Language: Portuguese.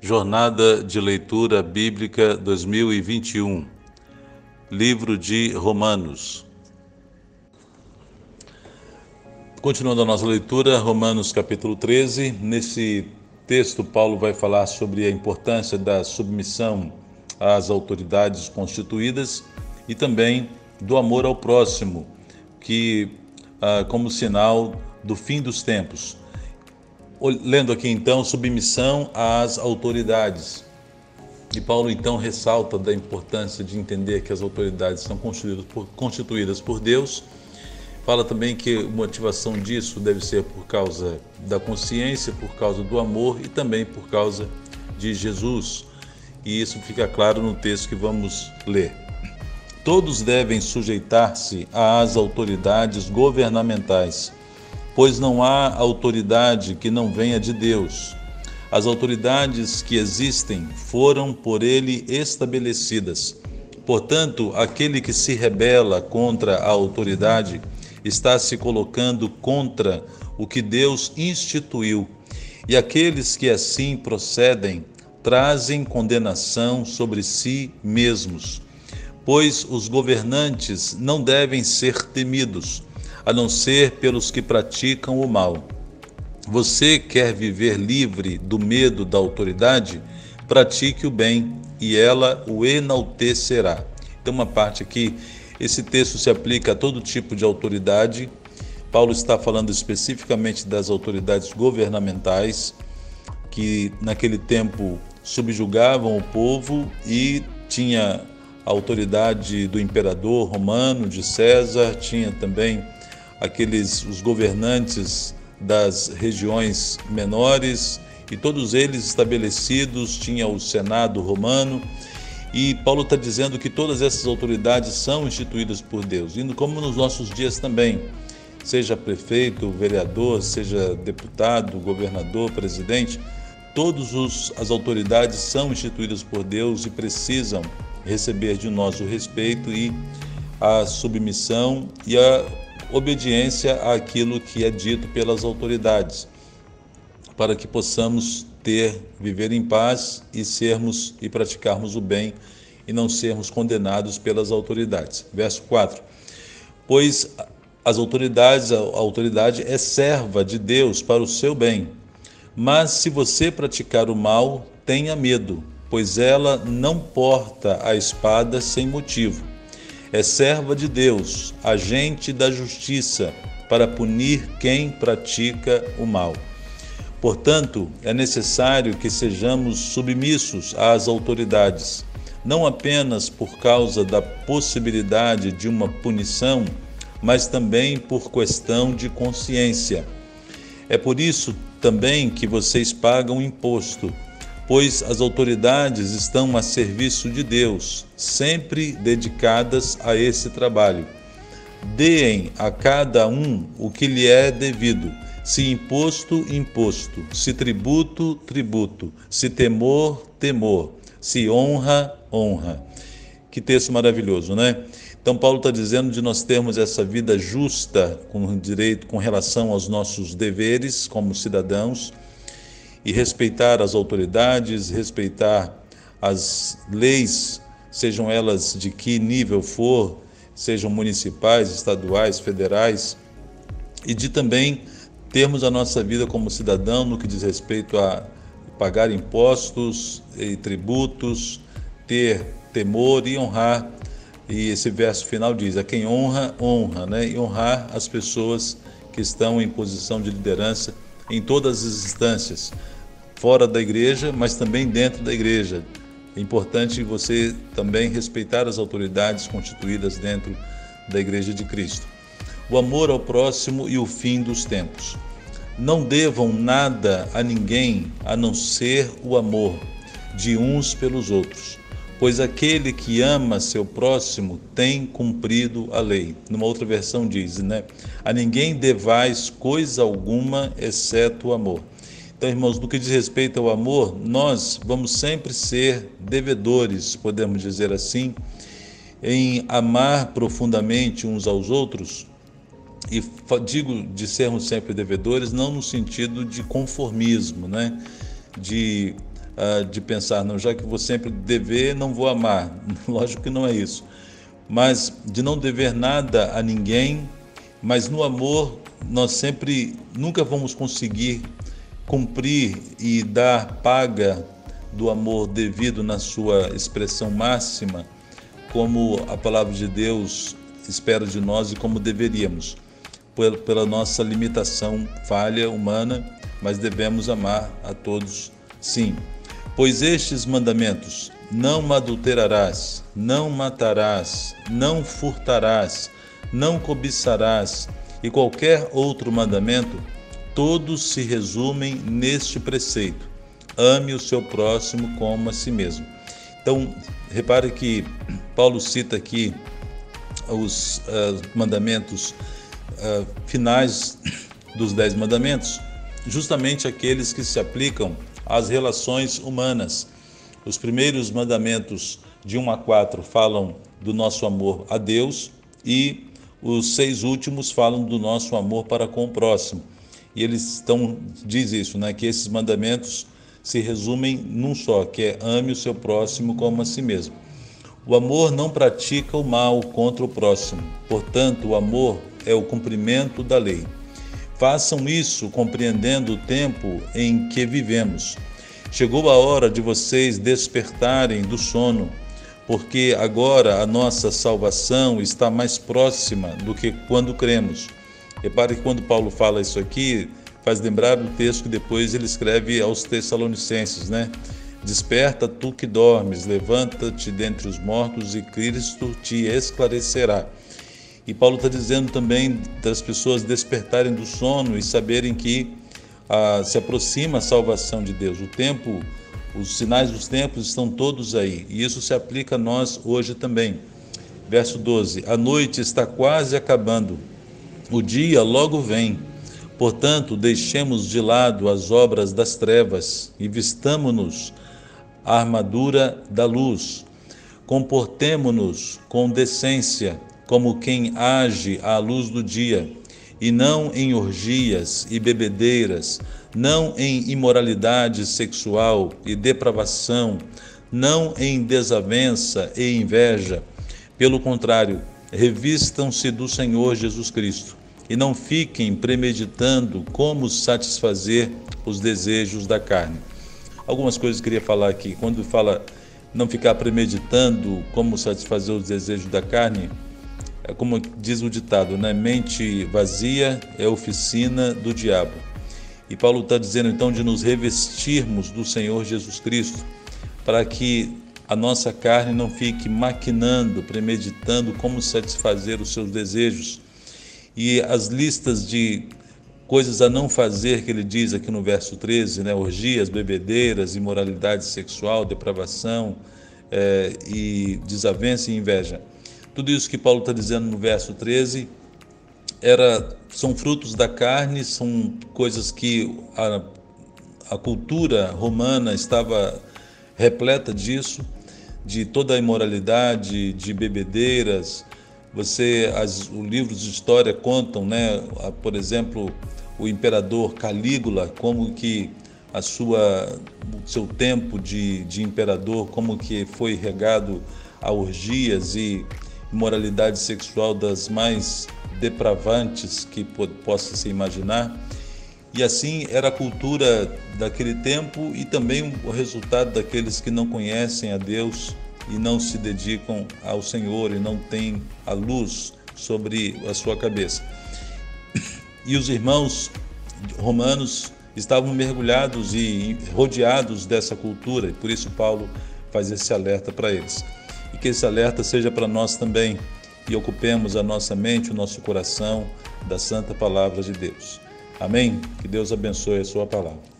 Jornada de Leitura Bíblica 2021, Livro de Romanos. Continuando a nossa leitura, Romanos capítulo 13. Nesse texto, Paulo vai falar sobre a importância da submissão às autoridades constituídas e também do amor ao próximo, que ah, como sinal do fim dos tempos. Lendo aqui então, submissão às autoridades. E Paulo então ressalta da importância de entender que as autoridades são constituídas por, constituídas por Deus. Fala também que a motivação disso deve ser por causa da consciência, por causa do amor e também por causa de Jesus. E isso fica claro no texto que vamos ler. Todos devem sujeitar-se às autoridades governamentais pois não há autoridade que não venha de Deus. As autoridades que existem foram por ele estabelecidas. Portanto, aquele que se rebela contra a autoridade está se colocando contra o que Deus instituiu. E aqueles que assim procedem trazem condenação sobre si mesmos. Pois os governantes não devem ser temidos a não ser pelos que praticam o mal. Você quer viver livre do medo da autoridade? Pratique o bem e ela o enaltecerá. Tem uma parte aqui, esse texto se aplica a todo tipo de autoridade. Paulo está falando especificamente das autoridades governamentais que naquele tempo subjugavam o povo e tinha a autoridade do imperador romano, de César, tinha também aqueles os governantes das regiões menores e todos eles estabelecidos, tinha o Senado romano. E Paulo está dizendo que todas essas autoridades são instituídas por Deus, indo como nos nossos dias também, seja prefeito, vereador, seja deputado, governador, presidente, todas as autoridades são instituídas por Deus e precisam receber de nós o respeito e a submissão e a obediência àquilo que é dito pelas autoridades, para que possamos ter, viver em paz e sermos e praticarmos o bem e não sermos condenados pelas autoridades. Verso 4. Pois as autoridades, a autoridade é serva de Deus para o seu bem. Mas se você praticar o mal, tenha medo, pois ela não porta a espada sem motivo é serva de Deus, agente da justiça, para punir quem pratica o mal. Portanto, é necessário que sejamos submissos às autoridades, não apenas por causa da possibilidade de uma punição, mas também por questão de consciência. É por isso também que vocês pagam imposto pois as autoridades estão a serviço de Deus, sempre dedicadas a esse trabalho. Deem a cada um o que lhe é devido, se imposto, imposto, se tributo, tributo, se temor, temor, se honra, honra. Que texto maravilhoso, né? Então Paulo está dizendo de nós termos essa vida justa com direito com relação aos nossos deveres como cidadãos e respeitar as autoridades, respeitar as leis, sejam elas de que nível for, sejam municipais, estaduais, federais, e de também termos a nossa vida como cidadão no que diz respeito a pagar impostos e tributos, ter temor e honrar. E esse verso final diz: a quem honra, honra, né? E honrar as pessoas que estão em posição de liderança em todas as instâncias, fora da igreja, mas também dentro da igreja. É importante você também respeitar as autoridades constituídas dentro da igreja de Cristo. O amor ao próximo e o fim dos tempos. Não devam nada a ninguém a não ser o amor de uns pelos outros, pois aquele que ama seu próximo tem cumprido a lei. Numa outra versão diz, né? A ninguém devais coisa alguma exceto o amor. Então, irmãos, no que diz respeito ao amor, nós vamos sempre ser devedores, podemos dizer assim, em amar profundamente uns aos outros. E digo de sermos sempre devedores, não no sentido de conformismo, né? de uh, de pensar, não, já que vou sempre dever, não vou amar. Lógico que não é isso. Mas de não dever nada a ninguém, mas no amor nós sempre nunca vamos conseguir cumprir e dar paga do amor devido na sua expressão máxima, como a palavra de Deus espera de nós e como deveríamos, pela nossa limitação falha humana, mas devemos amar a todos sim. Pois estes mandamentos: não adulterarás, não matarás, não furtarás, não cobiçarás e qualquer outro mandamento, todos se resumem neste preceito: ame o seu próximo como a si mesmo. Então, repare que Paulo cita aqui os uh, mandamentos uh, finais dos Dez Mandamentos, justamente aqueles que se aplicam às relações humanas. Os primeiros mandamentos, de 1 a 4, falam do nosso amor a Deus e os seis últimos falam do nosso amor para com o próximo. E eles estão, diz isso, né, que esses mandamentos se resumem num só, que é ame o seu próximo como a si mesmo. O amor não pratica o mal contra o próximo, portanto, o amor é o cumprimento da lei. Façam isso compreendendo o tempo em que vivemos. Chegou a hora de vocês despertarem do sono porque agora a nossa salvação está mais próxima do que quando cremos. Repare que quando Paulo fala isso aqui, faz lembrar o texto que depois ele escreve aos Tessalonicenses, né? Desperta tu que dormes, levanta-te dentre os mortos e Cristo te esclarecerá. E Paulo está dizendo também das pessoas despertarem do sono e saberem que ah, se aproxima a salvação de Deus. O tempo os sinais dos tempos estão todos aí, e isso se aplica a nós hoje também. Verso 12: A noite está quase acabando, o dia logo vem. Portanto, deixemos de lado as obras das trevas e vistamo-nos a armadura da luz. Comportemo-nos com decência, como quem age à luz do dia, e não em orgias e bebedeiras, não em imoralidade sexual e depravação, não em desavença e inveja. Pelo contrário, revistam-se do Senhor Jesus Cristo e não fiquem premeditando como satisfazer os desejos da carne. Algumas coisas que queria falar aqui. Quando fala não ficar premeditando como satisfazer os desejos da carne, é como diz o ditado, né? Mente vazia é oficina do diabo. E Paulo está dizendo então de nos revestirmos do Senhor Jesus Cristo, para que a nossa carne não fique maquinando, premeditando como satisfazer os seus desejos. E as listas de coisas a não fazer que ele diz aqui no verso 13, né? orgias, bebedeiras, imoralidade sexual, depravação é, e desavença e inveja. Tudo isso que Paulo está dizendo no verso 13 era, são frutos da carne, são coisas que a, a cultura romana estava repleta disso, de toda a imoralidade, de bebedeiras. Você, as, os livros de história contam, né, por exemplo, o imperador Calígula, como que a sua, o seu tempo de, de imperador, como que foi regado a orgias e moralidade sexual das mais depravantes que possa se imaginar. E assim era a cultura daquele tempo e também o resultado daqueles que não conhecem a Deus e não se dedicam ao Senhor e não têm a luz sobre a sua cabeça. E os irmãos romanos estavam mergulhados e rodeados dessa cultura, e por isso Paulo faz esse alerta para eles. E que esse alerta seja para nós também e ocupemos a nossa mente, o nosso coração da santa palavra de Deus. Amém? Que Deus abençoe a sua palavra.